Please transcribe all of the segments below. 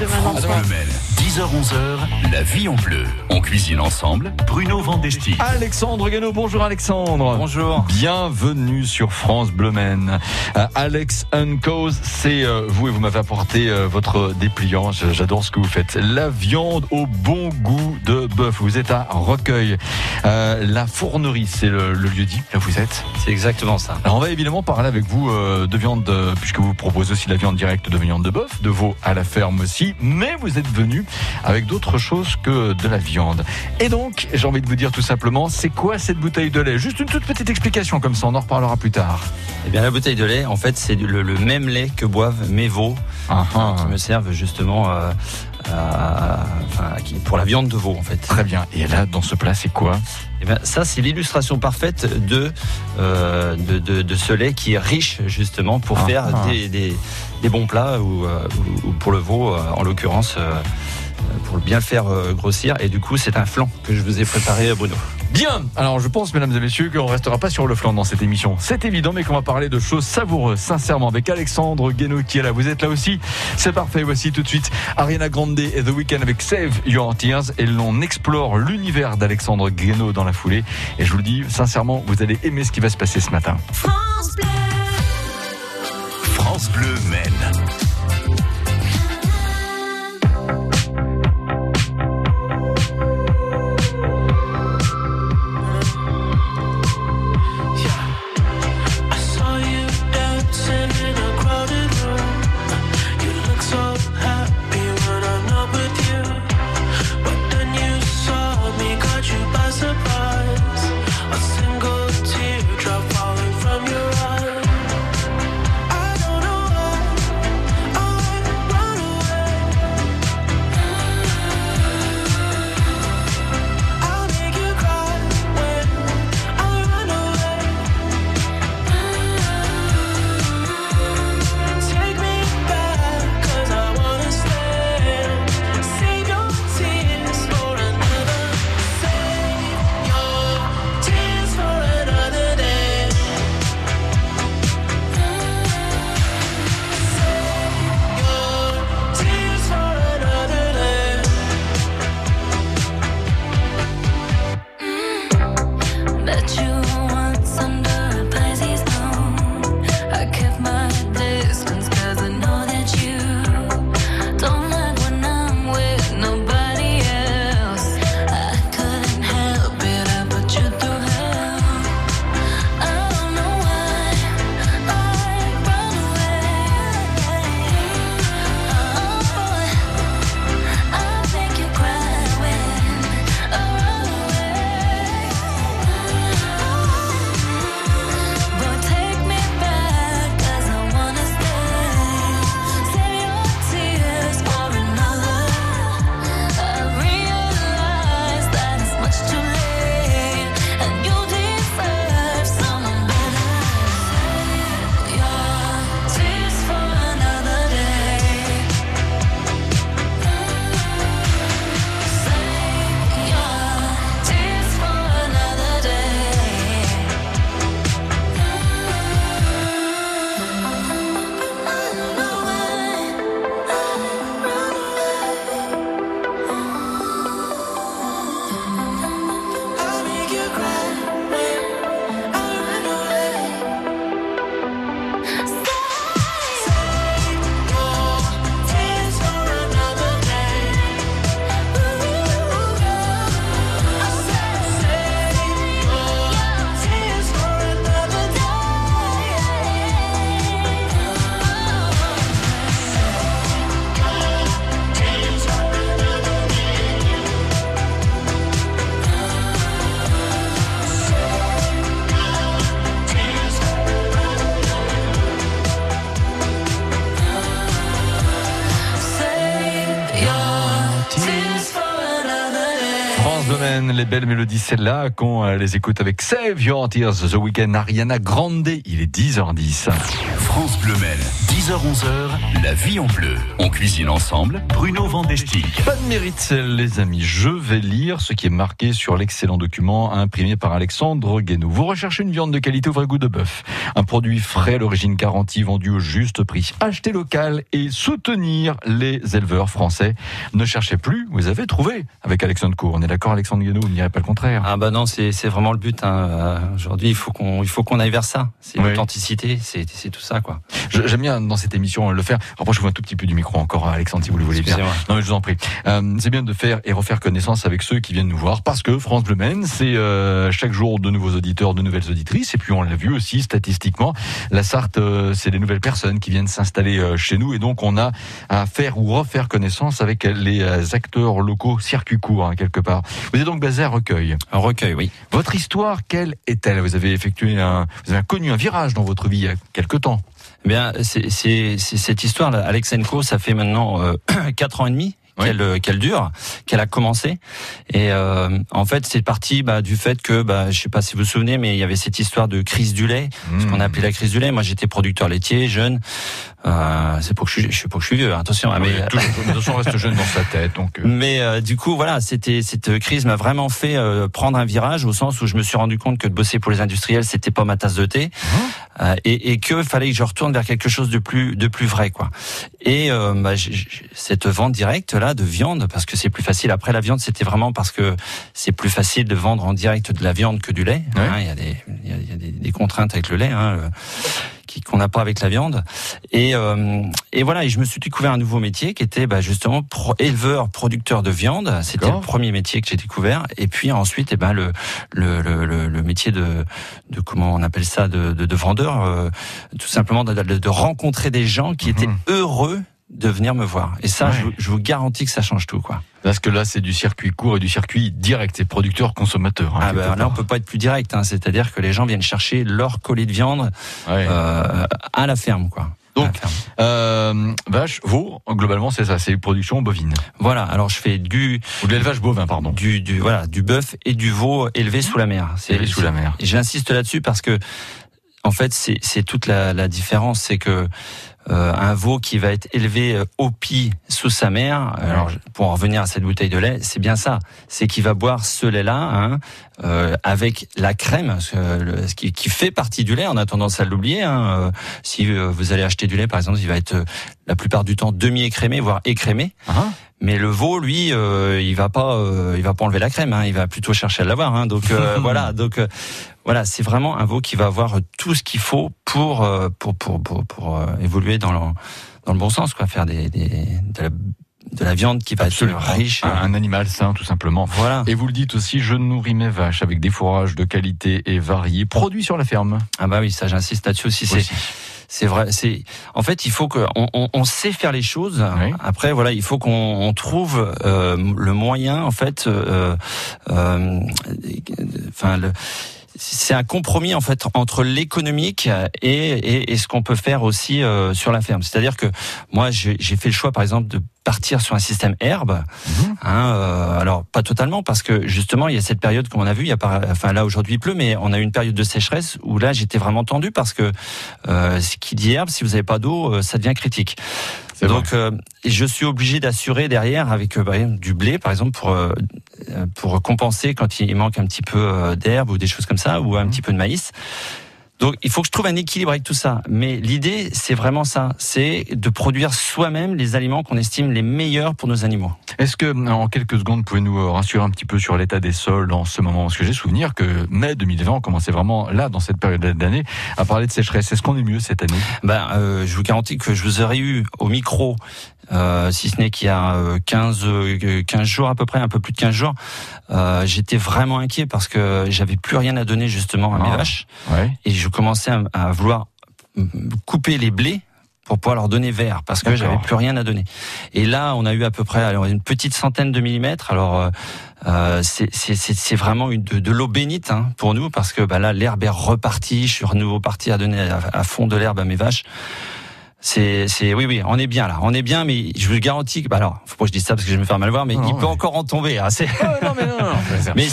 demain dans France Bleu 10h-11h, la vie en bleu. On cuisine ensemble. Bruno Vandesti. Alexandre Guénaud, bonjour Alexandre. Bonjour. Bienvenue sur France Bleu Men. Euh, Alex Uncause, c'est euh, vous et vous m'avez apporté euh, votre dépliant. J'adore ce que vous faites. La viande au bon goût de bœuf. Vous êtes à Recueil. la fournerie, c'est le, lieu dit. Là, vous êtes. C'est exactement ça. Alors, on va évidemment parler avec vous de viande, puisque vous proposez aussi la viande directe de viande de bœuf, de veau à la ferme aussi. Mais vous êtes venu avec d'autres choses que de la viande. Et donc, j'ai envie de vous dire tout simplement, c'est quoi cette bouteille de lait? Juste une toute petite explication comme ça, on en reparlera plus tard. Eh bien, la bouteille de lait, en fait, c'est le, même lait que boivent mes veaux, ah, ah. qui me servent justement euh, pour la viande de veau, en fait. Très bien. Et là, dans ce plat, c'est quoi? Eh bien, ça, c'est l'illustration parfaite de, euh, de, ce lait qui est riche, justement, pour ah, faire des, bons plats, ou, euh, ou, pour le veau, en l'occurrence pour bien le faire euh, grossir. Et du coup, c'est un flan que je vous ai préparé, Bruno. Bien, alors je pense, mesdames et messieurs, qu'on restera pas sur le flanc dans cette émission. C'est évident, mais qu'on va parler de choses savoureuses, sincèrement, avec Alexandre Guénaud qui est là. Vous êtes là aussi C'est parfait. Voici tout de suite Ariana Grande et The Weeknd avec Save Your Tears. Et l'on explore l'univers d'Alexandre Guénaud dans la foulée. Et je vous le dis, sincèrement, vous allez aimer ce qui va se passer ce matin. France Bleu, France Bleu mène. Les belles mélodies, celles-là, qu'on les écoute avec Save Your Tears, The Weekend, Ariana Grande. Il est 10h10. France Bleu Mel, 10h-11h, la vie en bleu. On cuisine ensemble, Bruno Vandestick. Pas de mérite, les amis. Je vais lire ce qui est marqué sur l'excellent document imprimé par Alexandre Guénou. Vous recherchez une viande de qualité au vrai goût de bœuf. Un produit frais, l'origine garantie, vendu au juste prix. Acheter local et soutenir les éleveurs français. Ne cherchez plus, vous avez trouvé avec Alexandre Cour. On est d'accord, Alexandre Guénou, vous ne direz pas le contraire. Ah bah non, c'est vraiment le but. Hein. Euh, aujourd'hui, il faut qu'on il faut qu'on aille vers ça. C'est l'authenticité, c'est tout ça. Quoi. J'aime bien dans cette émission le faire. je vous un tout petit peu du micro encore, Alexandre, si vous le voulez bien. Non, mais je vous en prie. Euh, c'est bien de faire et refaire connaissance avec ceux qui viennent nous voir, parce que France Bleu Maine, c'est euh, chaque jour de nouveaux auditeurs, de nouvelles auditrices, et puis on l'a vu aussi statistiquement, la Sarthe, euh, c'est des nouvelles personnes qui viennent s'installer chez nous, et donc on a à faire ou refaire connaissance avec les acteurs locaux circuit court, hein, quelque part. Vous êtes donc basé à Recueil. Un Recueil, oui. Votre histoire, quelle est-elle? Vous avez effectué un, vous avez connu un virage dans votre vie il y a quelque temps. Eh bien, c'est cette histoire. Là. Alexenko, ça fait maintenant euh, quatre ans et demi qu'elle qu'elle dure, qu'elle a commencé. Et euh, en fait, c'est parti bah, du fait que, bah, je sais pas si vous vous souvenez, mais il y avait cette histoire de crise du lait, ce qu'on a mmh. appelé la crise du lait. Moi, j'étais producteur laitier, jeune. Euh, c'est pour que je je suis pour que je suis vieux. Attention, ah, mais toujours, on reste jeune dans sa tête. Donc. Euh. Mais euh, du coup, voilà, c'était cette crise m'a vraiment fait euh, prendre un virage au sens où je me suis rendu compte que de bosser pour les industriels, c'était pas ma tasse de thé, mmh. Et, et que fallait que je retourne vers quelque chose de plus de plus vrai, quoi. Et bah, cette vente directe là de viande, parce que c'est plus facile. Après la viande, c'était vraiment parce que c'est plus facile de vendre en direct de la viande que du lait. Hein, il y a des il y a, des, des, contraintes avec le lait. Hein, qu'on n'a pas avec la viande. Et, euh, et voilà, et je me suis découvert un nouveau métier qui était bah, justement éleveur, producteur de viande. C'était le premier métier que j'ai découvert. Et puis ensuite, et eh ben le, le, le, le, métier de, de comment on appelle ça, de, de, de vendeur, euh, tout simplement de, de, rencontrer des gens qui étaient mhm. heureux de venir me voir. Et ça, je, je, vous garantis que ça change tout, quoi. Parce que là, c'est du circuit court et du circuit direct, c'est producteur-consommateur. Hein, ah ben, là, on peut pas être plus direct. Hein, C'est-à-dire que les gens viennent chercher leur colis de viande euh, à la ferme, quoi. Donc, euh, vache, veau, globalement, c'est ça, c'est une production bovine. Voilà. Alors, je fais du ou de l'élevage bovin, pardon. Du, du voilà, du bœuf et du veau élevé sous la mer. Élevé sous la mer. J'insiste là-dessus parce que, en fait, c'est toute la, la différence, c'est que euh, un veau qui va être élevé euh, au pied sous sa mère. Alors, pour en revenir à cette bouteille de lait, c'est bien ça. C'est qu'il va boire ce lait-là hein, euh, avec la crème, ce, qui, qui, fait partie du lait. On a tendance à l'oublier. Hein. Si vous allez acheter du lait, par exemple, il va être la plupart du temps demi-écrémé, voire écrémé. Ah. Mais le veau, lui, euh, il va pas, euh, il va pas enlever la crème. Hein, il va plutôt chercher à l'avoir. Hein, donc euh, voilà, donc voilà, c'est vraiment un veau qui va avoir tout ce qu'il faut pour pour pour pour, pour évoluer dans le dans le bon sens, quoi, faire des, des de la de la viande qui va être riche. Un, animal sain, tout simplement. Voilà. Et vous le dites aussi, je nourris mes vaches avec des fourrages de qualité et variés, produits sur la ferme. Ah bah oui, ça j'insiste là-dessus aussi. C'est c'est vrai. C'est en fait, il faut que on, on, sait faire les choses. Après, voilà, il faut qu'on trouve euh, le moyen, en fait. Euh, euh, enfin, le c'est un compromis en fait entre l'économique et, et, et, ce qu'on peut faire aussi euh, sur la ferme. C'est-à-dire que moi j'ai fait le choix par exemple de partir sur un système herbe. Mhm. Hein, euh, alors pas totalement parce que justement il y a cette période comme on a vu, il y a pas, enfin là aujourd'hui il pleut, mais on a eu une période de sécheresse où là j'étais vraiment tendu parce que euh, ce qui dit herbe, si vous n'avez pas d'eau, euh, ça devient critique. Donc euh, je suis obligé d'assurer derrière avec euh, du blé par exemple pour pour compenser quand il manque un petit peu d'herbe ou des choses comme ça ou un mhm. petit peu de maïs. Donc il faut que je trouve un équilibre avec tout ça. Mais l'idée, c'est vraiment ça, c'est de produire soi-même les aliments qu'on estime les meilleurs pour nos animaux. Est-ce que, en quelques secondes, pouvez-nous euh, rassurer un petit peu sur l'état des sols en ce moment? Parce que j'ai souvenir que mai 2020, on commençait vraiment là, dans cette période d'année, à parler de sécheresse. Est-ce qu'on est mieux cette année? Ben, euh, je vous garantis que je vous aurais eu au micro euh, si ce n'est qu'il y a 15, euh, 15 euh, jours à peu près, un peu plus de 15 jours, euh, j'étais vraiment inquiet parce que j'avais plus rien à donner justement à mes ah, vaches. Et je commençais à, à, vouloir couper les blés pour pouvoir leur donner vert parce que j'avais plus rien à donner. Et là, on a eu à peu près alors, une petite centaine de millimètres. Alors euh, c'est vraiment une, de, de l'eau bénite hein, pour nous parce que bah, là, l'herbe est repartie. Je suis à nouveau parti à donner à, à fond de l'herbe à mes vaches. C'est, c'est, oui, oui, on est bien là, on est bien, mais je vous garantis que, bah alors, faut pas que je dise ça parce que je vais me faire mal voir, mais il peut encore en tomber. Hein, non, mais non, non, mais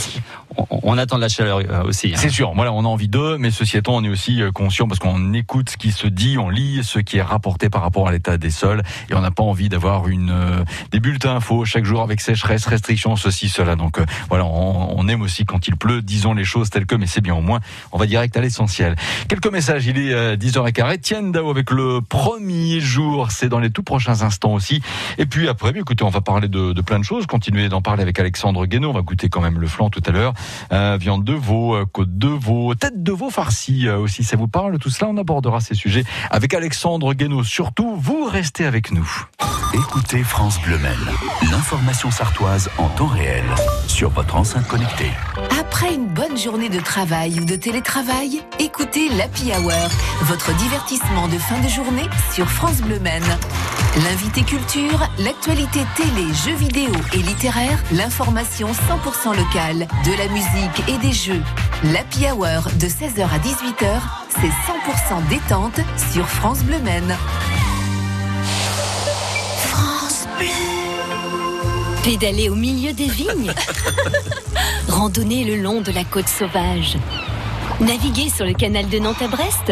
on, attend de la chaleur euh, aussi. Hein. C'est sûr. Voilà, on a envie d'eux, mais ceci étant, on est aussi euh, conscient parce qu'on écoute ce qui se dit, on lit ce qui est rapporté par rapport à l'état des sols, et on n'a pas envie d'avoir une euh, des bulletins infos chaque jour avec sécheresse, restrictions, ceci, cela. Donc voilà, on, on, aime aussi quand il pleut, disons les choses telles que, mais c'est bien au moins. On va direct à l'essentiel. Quelques messages. Il est 10h15. Etienne Dao avec le premier jour. C'est dans les tout prochains instants aussi. Et puis après, écoutez, on va parler de, de plein de choses. Continuer d'en parler avec Alexandre Guénaud. On va goûter quand même le flan tout à l'heure. Euh, viande de veau, euh, côte de veau, tête de veau farcie euh, aussi. Ça vous parle Tout cela, on abordera ces sujets avec Alexandre Guénaud. Surtout, vous restez avec nous. Écoutez France Bleu l'information sartoise en temps réel sur votre enceinte connectée. Après une bonne journée de travail ou de télétravail, écoutez l'Happy Hour, votre divertissement de fin de journée sur France Bleu L'invité culture, l'actualité télé, jeux vidéo et littéraire, l'information 100% locale, de la musique et des jeux. L'Happy Hour de 16h à 18h, c'est 100% détente sur France Bleu Men. France Bleu. Pédaler au milieu des vignes. Randonner le long de la côte sauvage. Naviguer sur le canal de Nantes à Brest.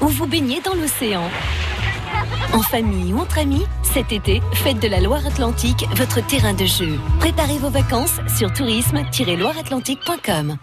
Ou vous baigner dans l'océan. En famille ou entre amis, cet été, faites de la Loire-Atlantique votre terrain de jeu. Préparez vos vacances sur tourisme-loireatlantique.com.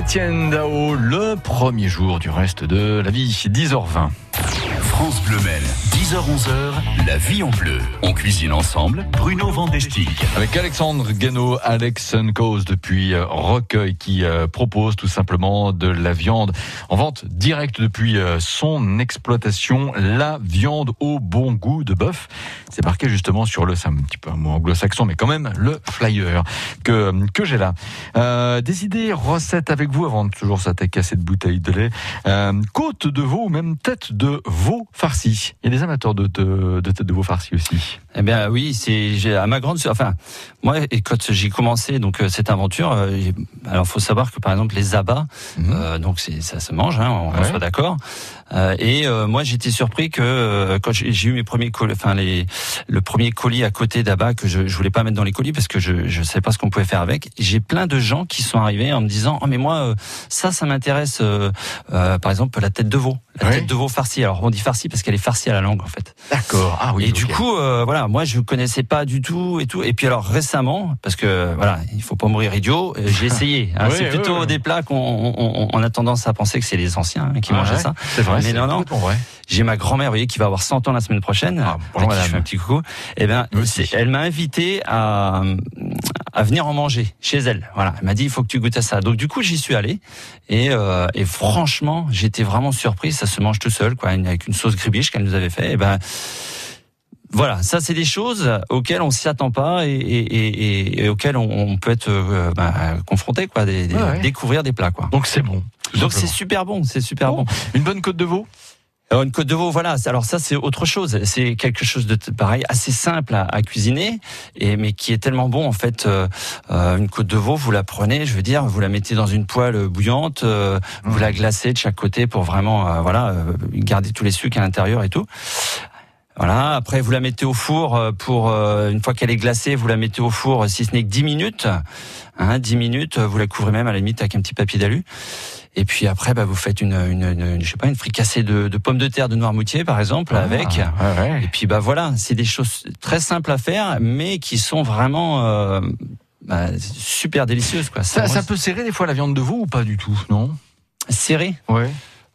Étienne Dao, le premier jour du reste de la vie, 10h20. France Bleu 10h-11h, la vie en bleu. On cuisine ensemble, Bruno Vandestick. Avec Alexandre Guénaud, Alex Cause depuis euh, Recueil qui euh, propose tout simplement de la viande en vente directe depuis euh, son exploitation, la viande au bon goût de bœuf. C'est marqué justement sur le, c'est un petit peu un mot anglo-saxon, mais quand même le flyer que, que j'ai là. Des idées, recettes avec vous avant de toujours s'attaquer à cette bouteille de lait. Côte de veau ou même tête de veau farcie. Il y a des amateurs de, de, de tête de veau farcie aussi. Eh bien oui, c'est à ma grande enfin moi et quand j'ai commencé donc euh, cette aventure, euh, alors faut savoir que par exemple les abats, mhm. euh, donc ça se mange, hein, on, soit d'accord. Euh, et euh, moi j'étais surpris que quand j'ai eu mes premiers colis, enfin les le premier colis à côté d'abats que je, je voulais pas mettre dans les colis parce que je je savais pas ce qu'on pouvait faire avec. J'ai plein de gens qui sont arrivés en me disant oh mais moi ça ça m'intéresse par exemple la tête de veau, la tête de veau farcie. Alors on dit farcie parce qu'elle est farcie à la langue en fait. D'accord. Ah oui. Et du coup voilà moi je connaissais pas du tout et tout. Et puis alors récemment, parce que voilà, il faut pas mourir idiot, euh, j'ai essayé. Hein, c'est plutôt des plats qu'on on, a tendance à penser que c'est les anciens qui mangeaient ça. C'est vrai. Mais non, non. J'ai ma grand-mère, vous voyez, qui va avoir 100 ans la semaine prochaine. Ah, bonjour, Je fais un petit coucou. Eh ben, elle m'a invité à, à venir en manger chez elle. Voilà, elle m'a dit il faut que tu goûtes à ça. Donc du coup, j'y suis allé et, euh, et franchement, j'étais vraiment surpris. Ça se mange tout seul, quoi, avec une sauce gribiche qu'elle nous avait fait. Et eh ben voilà, ça c'est des choses auxquelles on s'y attend pas et, et, et, auxquelles on, peut être euh, bah, confronté, quoi, des, découvrir des plats, quoi. Donc c'est bon. Donc c'est super bon, c'est super bon. Une bonne côte de veau? Alors une côte de veau, voilà. Alors ça, c'est autre chose. C'est quelque chose de pareil, assez simple à, cuisiner, et mais qui est tellement bon en fait. Euh, euh, une côte de veau, vous la prenez, je veux dire, vous la mettez dans une poêle bouillante, vous la glacez de chaque côté pour vraiment, voilà, garder tous les sucres à l'intérieur et tout. Voilà. Après, vous la mettez au four euh, pour euh, une fois qu'elle est glacée, vous la mettez au four, si ce n'est que 10 minutes. Hein, 10 minutes. Vous la couvrez même à la limite avec un petit papier d'alu. Et puis après, bah, vous faites une, une, une, je sais pas, une fricassée de, de pommes de terre de noirmoutier, par exemple, ah, avec. Et puis bah voilà, c'est des choses très simples à faire, mais qui sont vraiment euh, bah, super délicieuses. Quoi. Ça, ça, peut serrer des fois la viande de veau ou pas du tout, non? Serrer Ouais.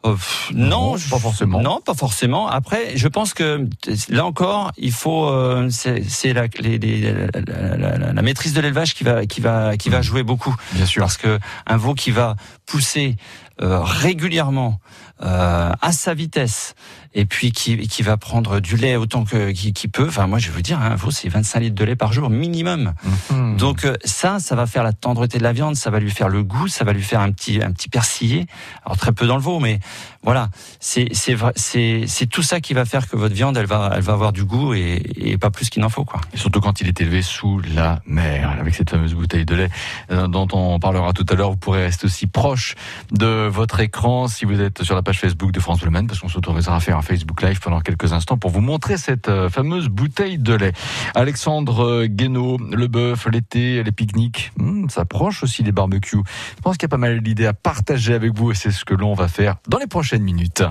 Euh, non, pas forcément. Non, pas forcément. Après, je pense que là encore, il faut, euh, c'est la, la, la, maîtrise de l'élevage qui va, qui va, qui va mmh. jouer beaucoup. Bien sûr. Parce que un veau qui va pousser euh, régulièrement euh, à sa vitesse et puis qui, qui va prendre du lait autant que qui, qui peut. Enfin, moi, je veux dire, un veau, c'est 25 litres de lait par jour minimum. Mhm. Donc euh, ça, ça va faire la tendreté de la viande, ça va lui faire le goût, ça va lui faire un petit un petit persillé. Alors très peu dans le veau, mais voilà, c'est c'est c'est c'est tout ça qui va faire que votre viande, elle va elle va avoir du goût et, et pas plus qu'il n'en faut quoi. Et surtout quand il est élevé sous la mer, avec cette fameuse bouteille de lait euh, dont on parlera tout à l'heure. Vous pourrez rester aussi proche de votre écran si vous êtes sur la page Facebook de France Bleu parce qu'on s'autorisera à faire un Facebook Live pendant quelques instants pour vous montrer cette euh, fameuse bouteille de lait. Alexandre euh, Guénaud, le bœuf, l'été, les pique-niques, hmm, ça approche aussi les barbecues. Je pense qu'il y a pas mal d'idées à partager avec vous et c'est ce que l'on va faire dans les prochaines minutes.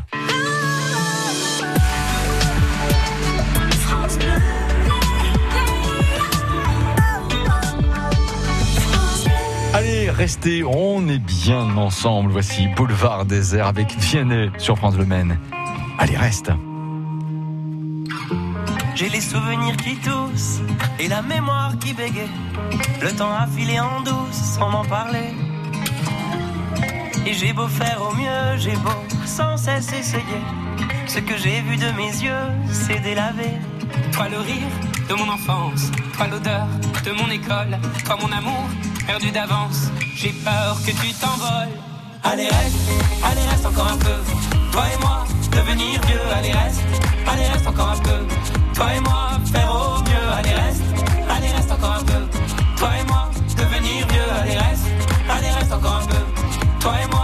Restez, on est bien ensemble. Voici Boulevard Désert avec Vianney sur France Le Maine. Allez, reste. J'ai les souvenirs qui toussent et la mémoire qui bégaye. Le temps a filé en douce sans m'en parler. Et j'ai beau faire au mieux, j'ai beau sans cesse essayer. Ce que j'ai vu de mes yeux, c'est délavé. Toi le rire de mon enfance, toi l'odeur de mon école, toi mon amour perdu d'avance. J'ai peur que tu t'envoles. Allez reste, allez reste encore un peu. Toi et moi, devenir vieux. Allez reste, allez reste encore un peu. Toi et moi, faire au mieux. Allez reste, allez reste encore un peu. Toi et moi, devenir vieux. Allez reste, allez reste encore un peu. Toi et moi,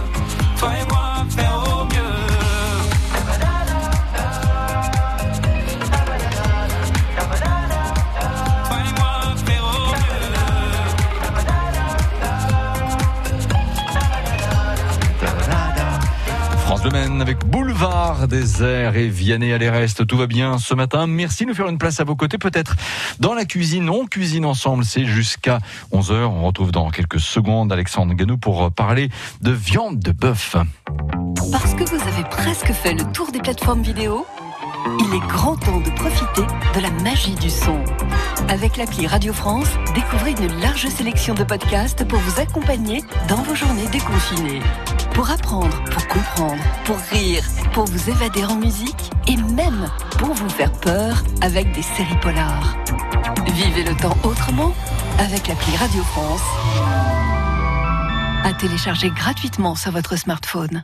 France avec Boulevard Désert et Vianney à l'Erest. Tout va bien ce matin. Merci de nous faire une place à vos côtés. Peut-être dans la cuisine. On cuisine ensemble. C'est jusqu'à 11h. On retrouve dans quelques secondes Alexandre Ganou pour parler de viande de bœuf. Parce que vous avez presque fait le tour des plateformes vidéo, il est grand temps de profiter de la magie du son. Avec l'appli Radio France, découvrez une large sélection de podcasts pour vous accompagner dans vos journées déconfinées. Pour apprendre, pour comprendre, pour rire, pour vous évader en musique et même pour vous faire peur avec des séries polars. Vivez le temps autrement avec l'appli Radio France. À télécharger gratuitement sur votre smartphone.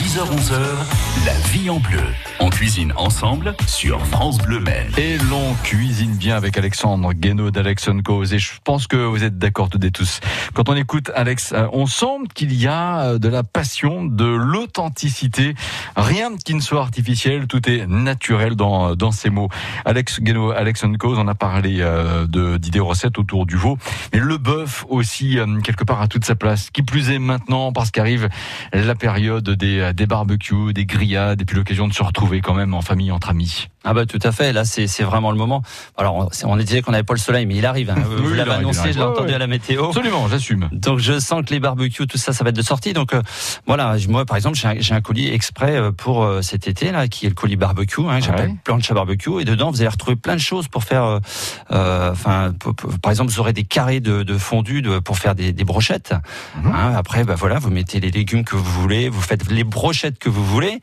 10h-11h, la vie en bleu. On cuisine ensemble sur France Bleu Maine. Et l'on cuisine bien avec Alexandre Guénaud d'Alex Cause. Et je pense que vous êtes d'accord toutes et tous. Quand on écoute Alex, euh, on sent qu'il y a euh, de la passion, de l'authenticité. Rien qui ne soit artificiel, tout est naturel dans, dans ces mots. Alex Guénaud, Alex Cause, on a parlé euh, d'idées recettes autour du veau. Mais le bœuf aussi, euh, quelque part, a toute sa place. Qui plus est maintenant, parce qu'arrive la période des, des barbecues, des grillades, et puis l'occasion de se retrouver quand même en famille, entre amis. Ah bah tout à fait, là c'est c'est vraiment le moment. Alors on, on disait qu'on n'avait pas le soleil, mais il arrive. hein. Vous Oui, l'avez annoncé, je l'ai entendu ouais. à la météo. Absolument, j'assume. Donc je sens que les barbecues, tout ça, ça va être de sortie. Donc euh, voilà, moi par exemple, j'ai un, j'ai un colis exprès euh, pour euh, cet été là, qui est le colis barbecue. Hein, J'appelle Ouais. plancha barbecue, et dedans vous allez retrouver plein de choses pour faire. euh, euh, Enfin, par exemple, vous aurez des carrés de, de fondu de, pour faire des, des brochettes. Mhm. Hein, après, bah voilà, vous mettez les légumes que vous voulez, vous faites les brochettes que vous voulez.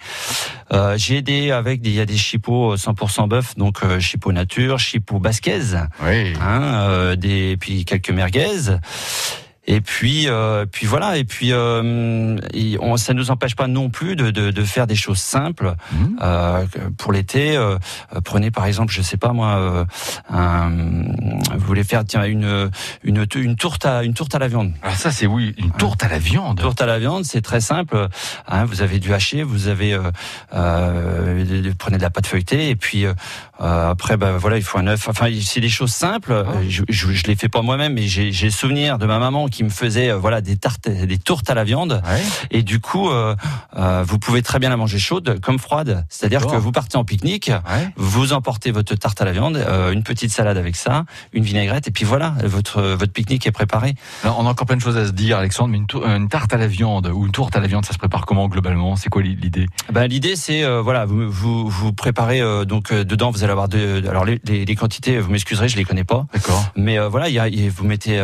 Euh, j'ai des avec des, il y a des chipots 100% bœuf, donc euh, chipot nature, chipot basquez Oui. hein, euh, des puis quelques merguez. Et puis, euh, puis voilà. Et puis, euh, et on, ça nous empêche pas non plus de, de, de faire des choses simples Mhm. euh, pour l'été. euh, euh, prenez par exemple, je sais pas moi, euh, un, vous voulez faire tiens une une une tourte à une tourte à la viande. Ah ça c'est oui, une tourte à la viande. Tourte à la viande, c'est très simple. Hein, vous avez du haché, vous avez euh, euh, prenez de la pâte feuilletée et puis après bah voilà il faut un œuf. Enfin c'est des choses simples. Euh, Je, je, je les fais pas moi-même, mais j'ai souvenir de ma maman qui qui me faisait euh, voilà des tartes, des tourtes à la viande. Et du coup, euh, euh, vous pouvez très bien la manger chaude comme froide. C'est-à-dire que vous partez en pique-nique, vous emportez votre tarte à la viande, une petite salade avec ça, une vinaigrette, et puis voilà, votre votre pique-nique est préparé. Alors, on a encore plein de choses à se dire, Alexandre, mais une, tarte à la viande ou une tourte à la viande, ça se prépare comment globalement? C'est quoi l'idée? Ben, l'idée c'est euh, voilà vous vous, vous préparez euh, donc euh, dedans vous allez avoir de alors les, les, les quantités vous m'excuserez je les connais pas. D'accord. Mais voilà il y a, y vous mettez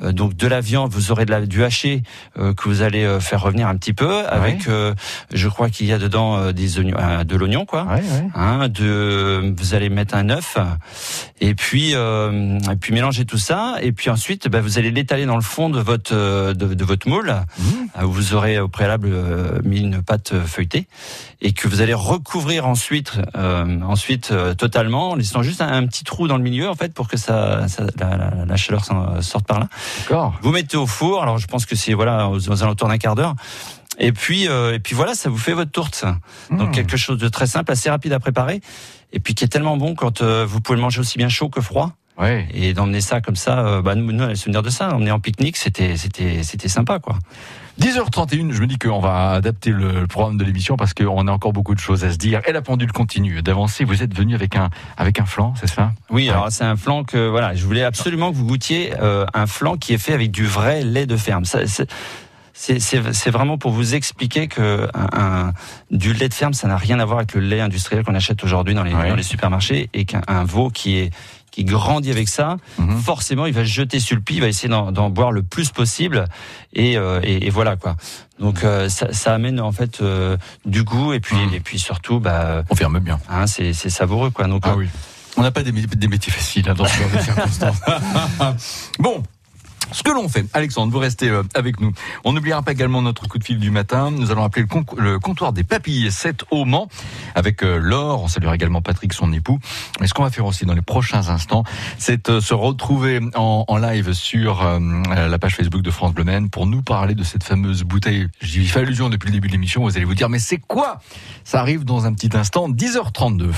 donc de la viande vous aurez de la, du haché euh, que vous allez euh, faire revenir un petit peu avec euh, je crois qu'il y a dedans des oignons de l'oignon quoi. Hein, de vous allez mettre un œuf et puis et puis mélanger tout ça et puis ensuite ben, vous allez l'étaler dans le fond de votre de, de votre moule. Euh, vous aurez au préalable mis une pâte feuilletée et que vous allez recouvrir ensuite ensuite totalement. En laissant juste un, un petit trou dans le milieu en fait pour que ça, ça- la, la- la chaleur sorte par là. D'accord. Vous mettez au four. Alors je pense que c'est voilà aux, alentours d'un quart d'heure. Et puis euh, et puis voilà, ça vous fait votre tourte. Donc quelque chose de très simple, assez rapide à préparer et puis qui est tellement bon quand euh, vous pouvez le manger aussi bien chaud que froid. Ouais. Et d'emmener ça comme ça, euh, bah, nous, nous, on a le souvenir de ça, emmener en pique-nique, c'était, c'était, c'était sympa, quoi. 10h31, je me dis qu'on va adapter le programme de l'émission parce qu'on a encore beaucoup de choses à se dire. Et la pendule continue d'avancer. Vous êtes venu avec un, avec un flan, c'est ça? Oui, alors c'est un flan que voilà, je voulais absolument que vous goûtiez euh, un flan qui est fait avec du vrai lait de ferme. Ça, c'est, c'est, c'est- c'est vraiment pour vous expliquer que un, un- du lait de ferme, ça n'a rien à voir avec le lait industriel qu'on achète aujourd'hui dans les, dans les supermarchés et qu'un un veau qui est qui grandit avec ça, forcément, il va se jeter sur le pied, il va essayer d'en, d'en boire le plus possible, et, euh, et, et voilà quoi. Donc euh, ça, ça amène en fait euh, du goût et puis et puis surtout, bah, on ferme bien. Hein, c'est, c'est savoureux quoi. Donc Ah oui. On n'a pas des, des métiers faciles hein, dans ce genre de circonstances. bon. Ce que l'on fait, Alexandre, vous restez euh, avec nous. On n'oubliera pas également notre coup de fil du matin. Nous allons appeler le, le comptoir des papilles 7 au Mans avec euh, Laure. On saluera également Patrick, son époux. Et ce qu'on va faire aussi dans les prochains instants, c'est euh, se retrouver en, en live sur euh, la page Facebook de France Bleu Maine pour nous parler de cette fameuse bouteille. J'y fais allusion depuis le début de l'émission. Vous allez vous dire, mais c'est quoi? Ça arrive dans un petit instant, 10h32.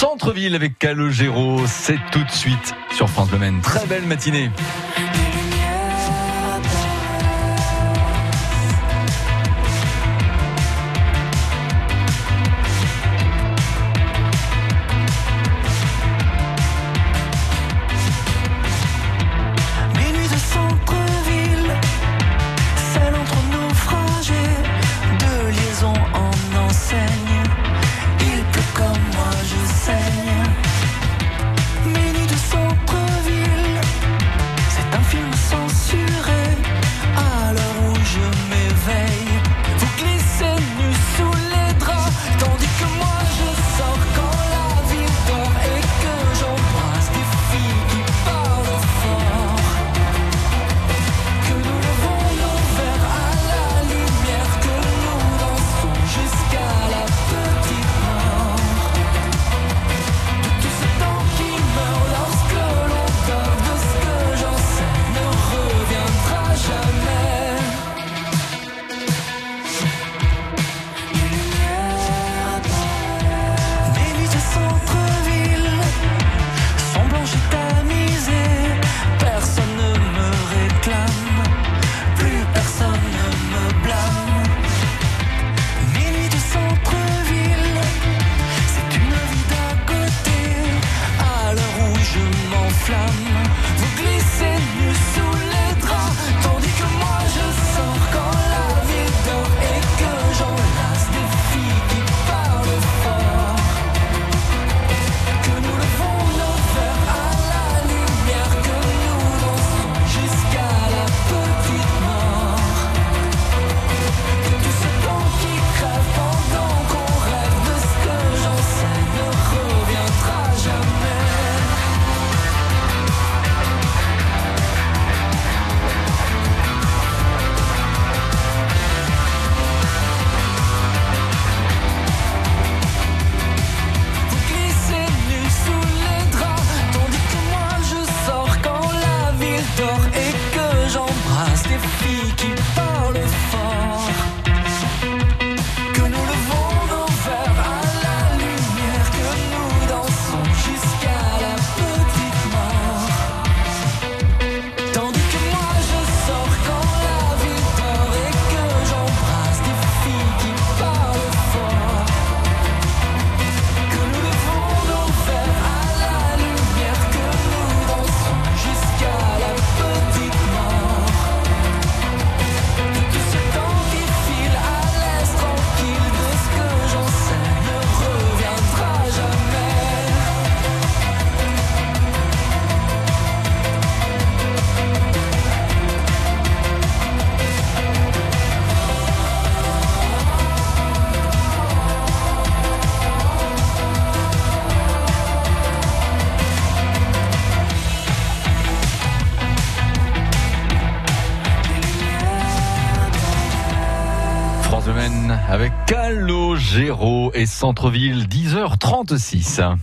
Centre-ville avec Calogero, c'est tout de suite sur France Bleu. Très belle matinée. Centre-ville, 10h36.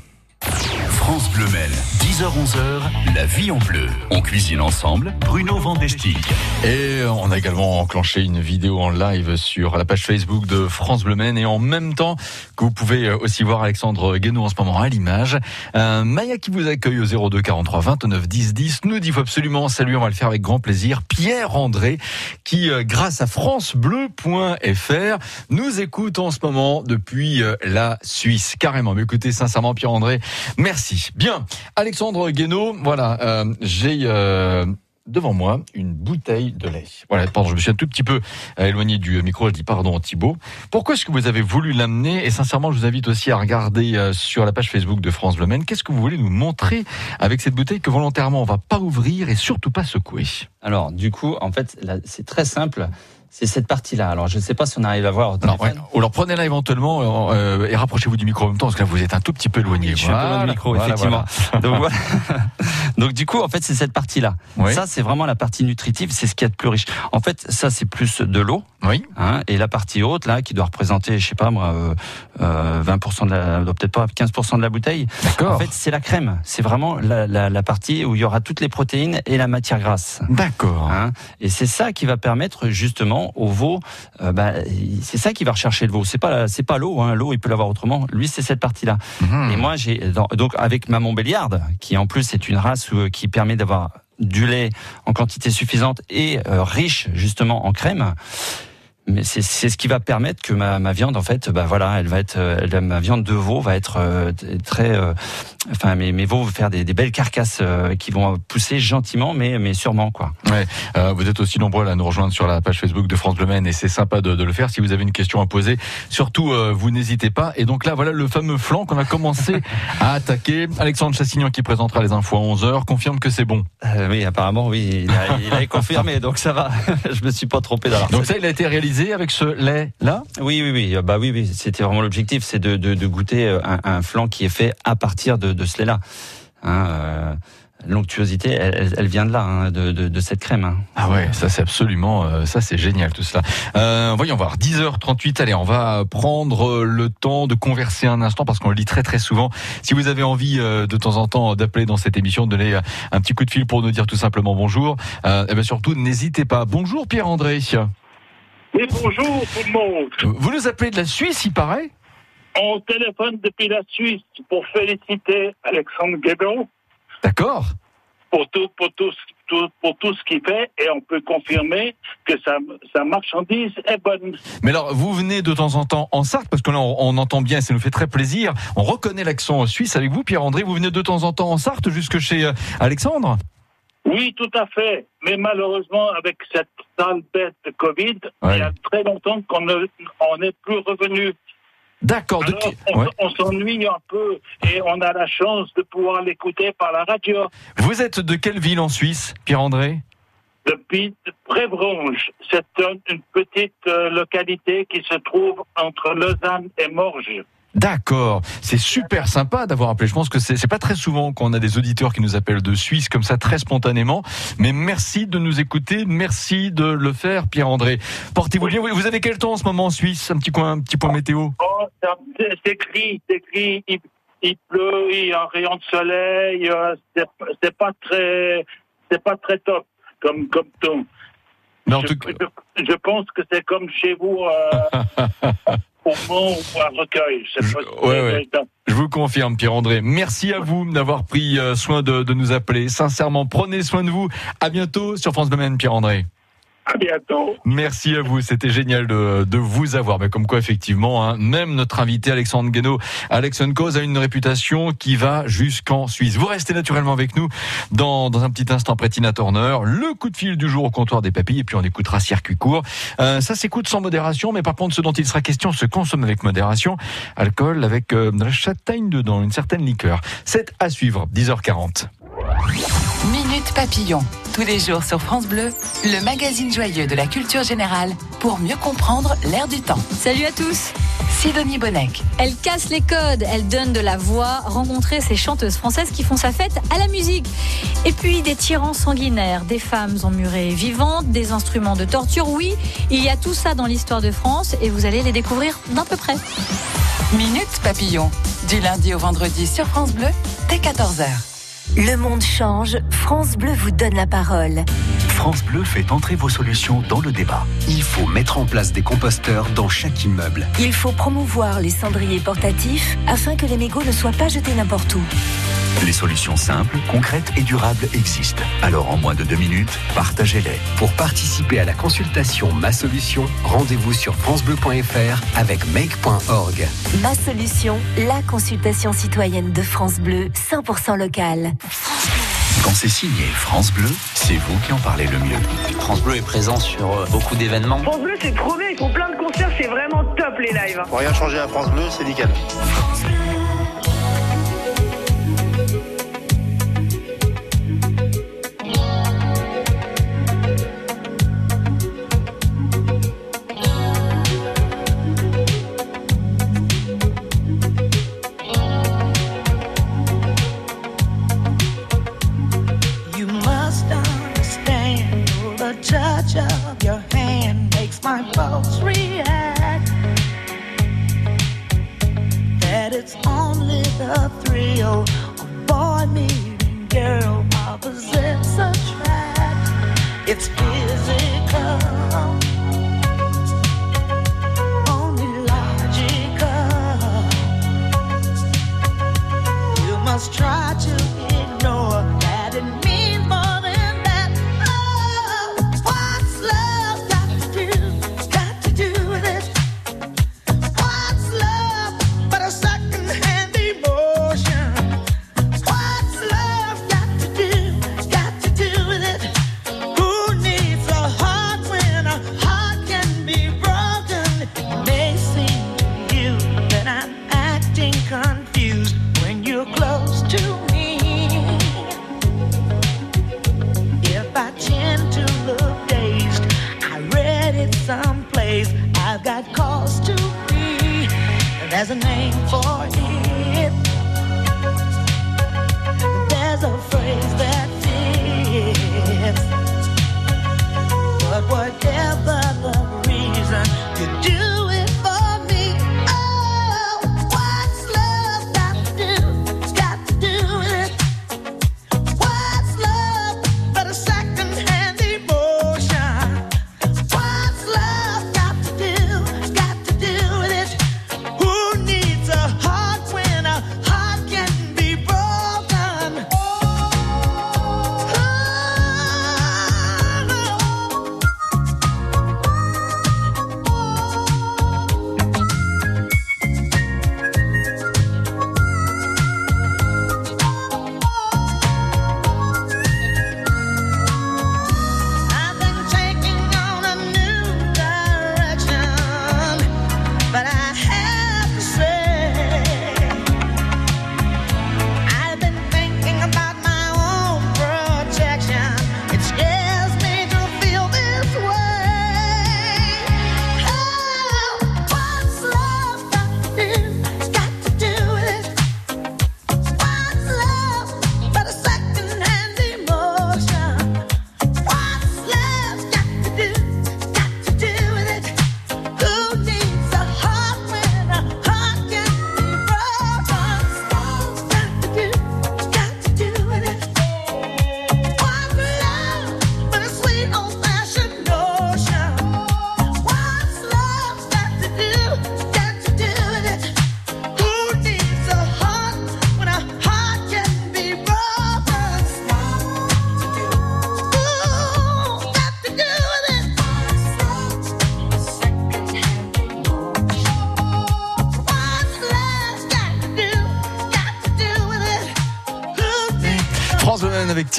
France Bleu Maine, 10h-11h, la vie en bleu. On cuisine ensemble, Bruno Vandestick. Et on a également enclenché une vidéo en live sur la page Facebook de France Bleu Maine et en même temps que vous pouvez aussi voir Alexandre Guénaud en ce moment à l'image. Euh, Maya qui vous accueille au 02 43 29 10 10 nous dit faut absolument saluer, on va le faire avec grand plaisir, Pierre André qui euh, grâce à francebleu.fr nous écoute en ce moment depuis euh, la Suisse. Carrément, mais écoutez sincèrement Pierre André, merci. Bien, Alexandre Guénaud, voilà, euh, j'ai euh, devant moi une bouteille de lait. Voilà, pardon, je me suis un tout petit peu euh, éloigné du micro, je dis pardon Thibaut. Pourquoi est-ce que vous avez voulu l'amener? Et sincèrement, je vous invite aussi à regarder sur la page Facebook de France Bleu. Qu'est-ce que vous voulez nous montrer avec cette bouteille que volontairement on va pas ouvrir et surtout pas secouer? Alors, du coup, en fait, c'est très simple. C'est cette partie-là. Alors, je ne sais pas si on arrive à voir. au Alors, ouais, ou alors prenez-la éventuellement euh, et rapprochez-vous du micro en même temps parce que là vous êtes un tout petit peu éloigné. Je suis un peu loin du micro, Voilà, effectivement. voilà. Donc, voilà. Donc du coup, en fait, c'est cette partie-là. Oui. Ça, c'est vraiment la partie nutritive, c'est ce qu'il y a de plus riche. En fait, ça, c'est plus de l'eau. Oui. Hein, et la partie haute, là, qui doit représenter, je sais pas moi, euh, euh, 20% de la, peut-être pas 15% de la bouteille. D'accord. En fait, c'est la crème. C'est vraiment la, la, la partie où il y aura toutes les protéines et la matière grasse. D'accord. Hein et c'est ça qui va permettre justement au veau, euh, bah, c'est ça qui va rechercher le veau. C'est pas c'est pas l'eau, hein. l'eau il peut l'avoir autrement. Lui c'est cette partie-là. Mhm. Et moi j'ai donc avec ma Montbéliarde, qui en plus est une race euh, qui permet d'avoir du lait en quantité suffisante et euh, riche justement en crème. Mais c'est c'est ce qui va permettre que ma, ma viande, en fait, bah voilà, elle va être, euh, elle- ma viande de veau va être euh, très, euh, enfin, mes, mes veaux vont faire des, des belles carcasses euh, qui vont pousser gentiment, mais mais sûrement quoi. Ouais, vous êtes aussi nombreux à nous rejoindre sur la page Facebook de France Bleu Maine et c'est sympa de, de le faire. Si vous avez une question à poser, surtout vous n'hésitez pas. Et donc là, voilà le fameux flanc qu'on a commencé à attaquer. Alexandre Chassignan qui présentera les infos à 11h confirme que c'est bon. Oui, apparemment, oui, il a, il a confirmé, donc ça va. Je me suis pas trompé dans Donc ça, il a été réalisé avec ce lait là. Oui, oui, oui. Bah oui, oui. C'était vraiment l'objectif, c'est de, de, de goûter un, un flan qui est fait à partir de, de ce lait-là. Hein, euh, L'onctuosité, elle, vient de là, hein, de, de, de cette crème. hein. Ah ouais, ça c'est absolument, euh, ça c'est génial tout cela. Euh, voyons voir, 10h38, allez, on va prendre euh, le temps de converser un instant parce qu'on le dit très très souvent. Si vous avez envie euh, de temps en temps d'appeler dans cette émission, de donner euh, un petit coup de fil pour nous dire tout simplement bonjour, euh, et bien surtout n'hésitez pas. Bonjour Pierre-André. Oui, bonjour tout le monde. Vous nous appelez de la Suisse, il paraît On téléphone depuis la Suisse pour féliciter Alexandre Guédon D'accord. pour tout, pour tout, pour tout ce qu'il fait et on peut confirmer que sa, sa marchandise est bonne. Mais alors, vous venez de temps en temps en Sarthe, parce que là, on, on entend bien, ça nous fait très plaisir. On reconnaît l'accent suisse avec vous, Pierre-André. Vous venez de temps en temps en Sarthe, jusque chez euh, Alexandre? Oui, tout à fait. Mais malheureusement, avec cette sale bête de Covid, Ouais. il y a très longtemps qu'on ne- on n'est plus revenu. D'accord. de on, Ouais. on s'ennuie un peu et on a la chance de pouvoir l'écouter par la radio. Vous êtes de quelle ville en Suisse, Pierre-André? Depuis Prévronge, c'est un- une petite euh, localité qui se trouve entre Lausanne et Morges. D'accord, c'est super sympa d'avoir appelé. Je pense que c'est pas très souvent qu'on a des auditeurs qui nous appellent de Suisse comme ça très spontanément. Mais merci de nous écouter, merci de le faire, Pierre-André. Portez-vous bien. Vous avez quel temps en ce moment en Suisse? Un petit coin, un petit point météo. Oh, c'est gris, c'est gris, il, il pleut, il y a un rayon de soleil, euh, c'est pas très, c'est pas très top comme comme ton. Mais en je, tout cas, je- je pense que c'est comme chez vous euh, au ou à Recueil. Je ouais, ouais. je vous confirme, Pierre-André. Merci à vous d'avoir pris euh, soin de, de nous appeler. Sincèrement, prenez soin de vous. À bientôt sur France Bleu Maine, Pierre-André. À bientôt. Merci à vous, c'était génial de, de vous avoir. Mais comme quoi, effectivement, hein, même notre invité Alexandre Guénaud, Alex Cause a une réputation qui va jusqu'en Suisse. Vous restez naturellement avec nous dans, dans un petit instant après Tina Turner, le coup de fil du jour au comptoir des papilles, et puis on écoutera circuit court. Euh, ça s'écoute sans modération, mais par contre, ce dont il sera question se consomme avec modération. Alcool avec euh, de la châtaigne dedans, une certaine liqueur. C'est à suivre, 10h40. Minute Papillon. Tous les jours sur France Bleu, le magazine joyeux de la culture générale pour mieux comprendre l'air du temps. Salut à tous Sidonie Bonnec. Elle casse les codes, elle donne de la voix, rencontrer ces chanteuses françaises qui font sa fête à la musique. Et puis des tyrans sanguinaires, des femmes emmurées vivantes, des instruments de torture. Oui, il y a tout ça dans l'histoire de France et vous allez les découvrir d'un peu près. Minute Papillon. Du lundi au vendredi sur France Bleu, dès 14h. Le monde change, France Bleu vous donne la parole. France Bleu fait entrer vos solutions dans le débat. Il faut mettre en place des composteurs dans chaque immeuble. Il faut promouvoir les cendriers portatifs afin que les mégots ne soient pas jetés n'importe où. Les solutions simples, concrètes et durables existent. Alors en moins de deux minutes, partagez-les. Pour participer à la consultation Ma Solution, rendez-vous sur francebleu.fr avec make.org. Ma solution, la consultation citoyenne de France Bleu, 100% locale. Quand c'est signé France Bleu, c'est vous qui en parlez le mieux. France Bleu est présent sur euh, beaucoup d'événements. France Bleu, c'est trop bien, ils font plein de concerts, c'est vraiment top les lives. Pour rien changer à France Bleu, c'est nickel.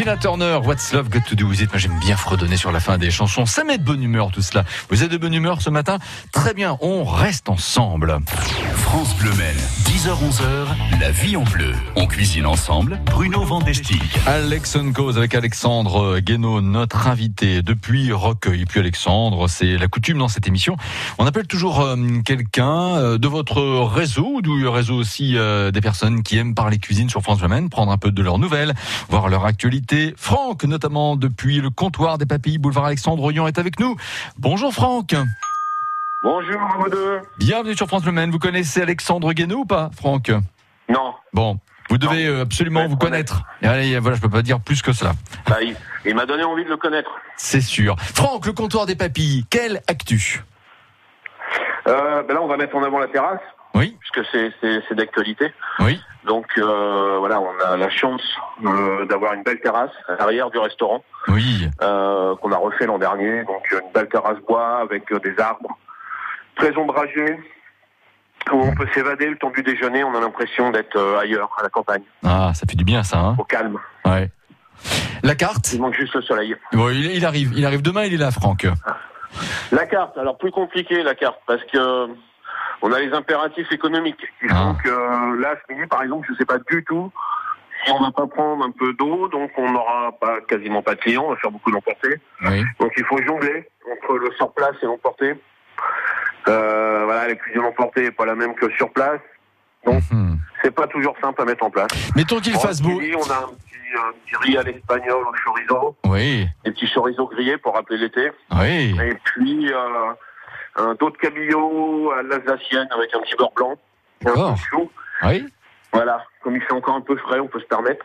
Tina Turner, What's Love Got to Do With It? Moi, j'aime bien fredonner sur la fin des chansons. Ça met de bonne humeur, tout cela. Vous êtes de bonne humeur ce matin? Très bien. On reste ensemble. France Bleu Maine, 10h-11h, la vie en bleu. On cuisine ensemble, Bruno Vandestick. Alex Cause avec Alexandre Guénaud, notre invité depuis. Et puis Alexandre, c'est la coutume dans cette émission. On appelle toujours euh, quelqu'un euh, de votre réseau, ou du réseau aussi euh, des personnes qui aiment parler cuisine sur France Bleu prendre un peu de leurs nouvelles, voir leur actualité. Franck, notamment depuis le comptoir des papilles, boulevard Alexandre Oyon, est avec nous. Bonjour Franck. Bonjour à vous deux. Bienvenue sur France Bleu Maine. Vous connaissez Alexandre Guénaud ou pas, Franck Non. Bon. Vous devez euh, absolument vous connaître. Allez, voilà, je peux pas dire plus que cela. Bah, il il m'a donné envie de le connaître. C'est sûr. Franck, le comptoir des papilles, quelle actu Euh, ben là, on va mettre en avant la terrasse. Oui. Puisque c'est, d'actualité. Oui. Donc euh, voilà, on a la chance euh, d'avoir une belle terrasse à l'arrière du restaurant. Oui. Qu'on a refait l'an dernier. Donc une belle terrasse bois avec des arbres très ombragés. Où on peut s'évader le temps du déjeuner, on a l'impression d'être euh, ailleurs, à la campagne, Ah, ça fait du bien ça. Hein au calme. ouais. La carte? Il manque juste le soleil. Bon, il, il arrive, il arrive demain, il est là, Franck. La carte, alors plus compliqué la carte, parce que on a les impératifs économiques qui font que euh, là, ce midi, par exemple, je sais pas du tout si on va pas prendre un peu d'eau, donc on n'aura pas quasiment pas de clients, on va faire beaucoup d'emporter. Oui. Donc il faut jongler entre le sur place et l'emporter. Euh, voilà, la cuisine emportée est pas la même que sur place, donc c'est pas toujours simple à mettre en place. Mettons qu'il fasse beau. midi, on a un petit, un petit riz à l'espagnol au chorizo, Oui. des petits chorizo grillés pour rappeler l'été. Oui. Et puis euh, un dos de cabillaud à l'alsacienne avec un petit beurre blanc. Chou. Oui. Voilà, comme il fait encore un peu frais, on peut se permettre.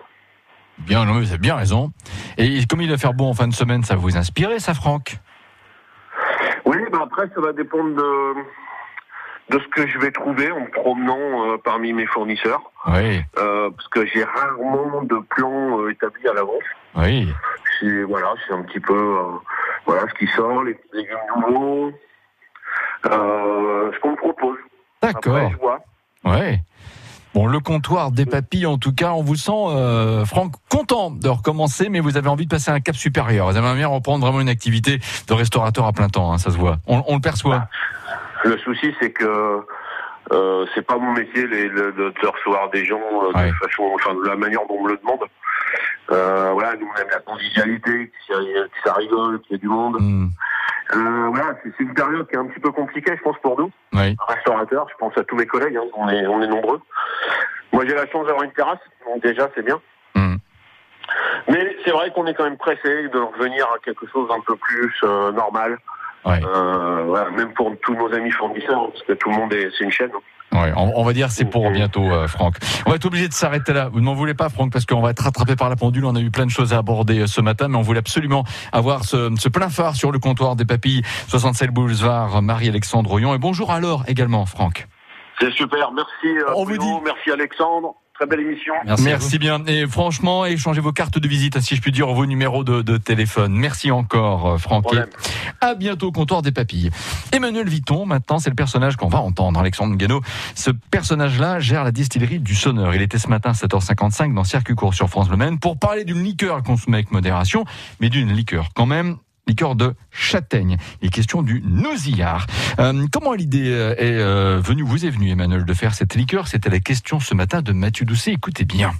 Bien, non, vous avez bien raison. Et comme il va faire beau en fin de semaine, ça va vous inspirer, ça, Franck? Oui, bah après ça va dépendre de, de ce que je vais trouver en me promenant euh, parmi mes fournisseurs. Oui. Euh, parce que j'ai rarement de plans euh, établis à l'avance. Oui. C'est voilà, c'est un petit peu euh, voilà ce qui sort, les petits légumes nouveaux, ce qu'on me propose. D'accord. Après, je vois. Ouais. Bon, le comptoir des papilles, en tout cas, on vous sent, euh, Franck, content de recommencer, mais vous avez envie de passer à un cap supérieur. Vous avez bien reprendre vraiment une activité de restaurateur à plein temps, hein, ça se voit. On, on le perçoit. Le souci, c'est que euh, c'est pas mon métier les, le- de, de recevoir des gens euh, de façon, enfin de la manière dont on me le demande. Euh, voilà, nous on aime la convivialité, que ça, rigole, qu'il y ait du monde. Hmm. Euh, voilà, c'est une période qui est un petit peu compliquée, je pense, pour nous, Oui. restaurateurs. Je pense à tous mes collègues, hein, on, est, on est nombreux. Moi, j'ai la chance d'avoir une terrasse, donc déjà, c'est bien. Hmm. Mais c'est vrai qu'on est quand même pressé de revenir à quelque chose d'un peu plus euh, normal. Euh, voilà, même pour tous nos amis fournisseurs, parce que tout le monde est, c'est une chaîne. Ouais, on, on va dire c'est pour bientôt, euh, Franck. On va être obligé de s'arrêter là. Vous ne m'en voulez pas, Franck, parce qu'on va être rattrapé par la pendule. On a eu plein de choses à aborder euh, ce matin, mais on voulait absolument avoir ce, ce plein phare sur le comptoir des papilles, 67 boulevard Marie-Alexandre Oyon. Et bonjour alors également, Franck. C'est super, merci euh, Bruno, merci Alexandre, très belle émission. Merci, bien. Et franchement, échangez vos cartes de visite, si je puis dire, vos numéros de, de téléphone. Merci encore, euh, Franck. Et à bientôt au comptoir des papilles. Emmanuel Vuitton, maintenant, c'est le personnage qu'on va entendre, Alexandre Guénaud. Ce personnage-là gère la distillerie du Sonneur. Il était ce matin à 7h55 dans Circuit Court sur France Bleu Maine pour parler d'une liqueur à consommer avec modération, mais d'une liqueur quand même liqueur de châtaigne. Il est question du nausillard. Euh, comment l'idée euh, est euh, venue, vous est venue, Emmanuel, de faire cette liqueur? C'était la question ce matin de Mathieu Doucet. Écoutez bien.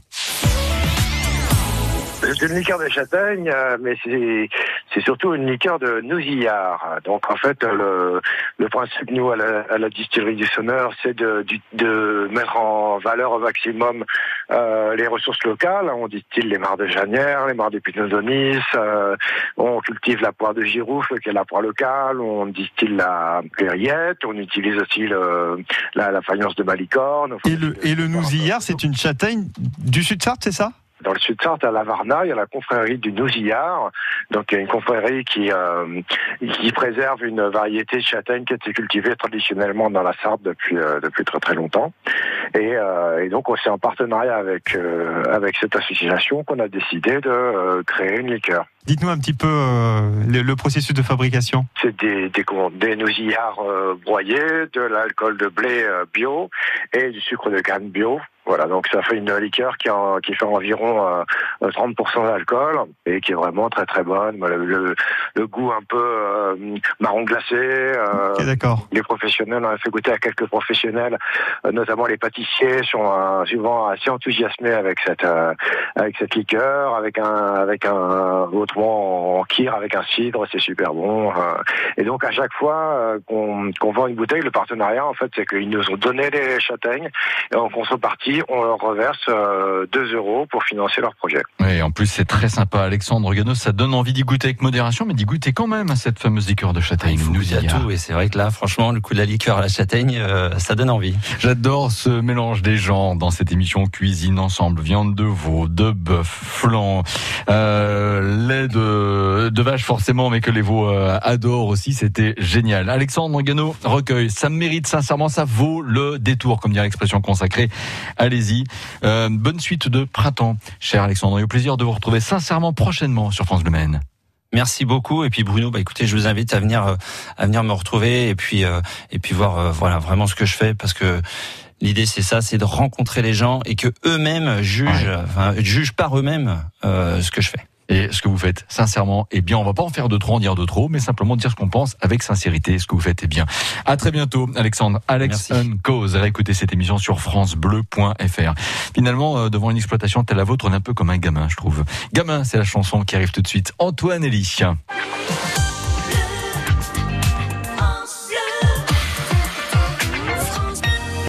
C'est une liqueur de châtaigne, euh, mais c'est c'est surtout une liqueur de nousillard. Donc en fait, le, le principe, nous, à la, à la distillerie du Sonneur, c'est de, de mettre en valeur au maximum euh, les ressources locales. On distille les mares de Janière, les mares d'Épineux d'Onis, euh, on cultive la poire de Giroufle, qui est la poire locale, on distille la clairiette, on utilise aussi le, la, la faïence de Malicorne. Et le, et le nousillard, c'est une châtaigne du Sud-Sarthe, c'est ça? Dans le Sud-Sarthe, à la Varna, il y a la confrérie du Nousillard. Donc, il y a une confrérie qui, euh, qui préserve une variété de châtaigne qui a été cultivée traditionnellement dans la Sarthe depuis, euh, depuis très très longtemps. Et, euh, et donc, on s'est en partenariat avec, euh, avec cette association qu'on a décidé de euh, créer une liqueur. Dites-nous un petit peu euh, le, le processus de fabrication. C'est des, des, des nousillards broyés, de l'alcool de blé bio et du sucre de canne bio. Voilà, donc ça fait une liqueur qui, en- qui fait environ euh, 30% d'alcool et qui est vraiment très très bonne. Voilà, Le, le goût un peu euh, marron glacé. euh, d'accord. les professionnels, on a fait goûter à quelques professionnels, euh, notamment les pâtissiers, sont euh, souvent assez enthousiasmés avec cette euh, avec cette liqueur, avec un avec un autrement en kir, avec un cidre, c'est super bon. euh. et donc à chaque fois euh, qu'on qu'on vend une bouteille, le partenariat en fait, c'est qu'ils nous ont donné les châtaignes et en contrepartie, on leur reverse euh, 2 euros pour financer leur projet. Oui, en plus c'est très sympa, Alexandre Gano, ça donne envie d'y goûter avec modération, mais d'y goûter quand même à cette fameuse liqueur de châtaigne. Il Nous y a tout et c'est vrai que là, franchement, le coup de la liqueur à la châtaigne, euh, ça donne envie. J'adore ce mélange des gens dans cette émission cuisine ensemble, viande de veau, de bœuf, flan, euh, lait de, de vache forcément, mais que les veaux euh, adorent aussi. C'était génial. Alexandre Gano recueil, ça mérite sincèrement, ça vaut le détour, comme dirait l'expression consacrée. Allez-y. Euh, bonne suite de printemps, cher Alexandre, et au plaisir de vous retrouver sincèrement prochainement sur France Bleu Maine. Merci beaucoup et puis Bruno, bah écoutez, je vous invite à venir euh, à venir me retrouver et puis euh, et puis voir euh, voilà vraiment ce que je fais parce que l'idée c'est ça, c'est de rencontrer les gens et que eux-mêmes jugent enfin, jugent par eux-mêmes euh, ce que je fais. Et ce que vous faites, sincèrement, eh bien, on va pas en faire de trop, en dire de trop, mais simplement dire ce qu'on pense avec sincérité. Ce que vous faites est bien. À très bientôt, Alexandre. Alex Cause. Réécoutez cette émission sur francebleu.fr. Finalement, euh, devant une exploitation telle la vôtre, on est un peu comme un gamin, je trouve. Gamin, c'est la chanson qui arrive tout de suite. Antoine Elie.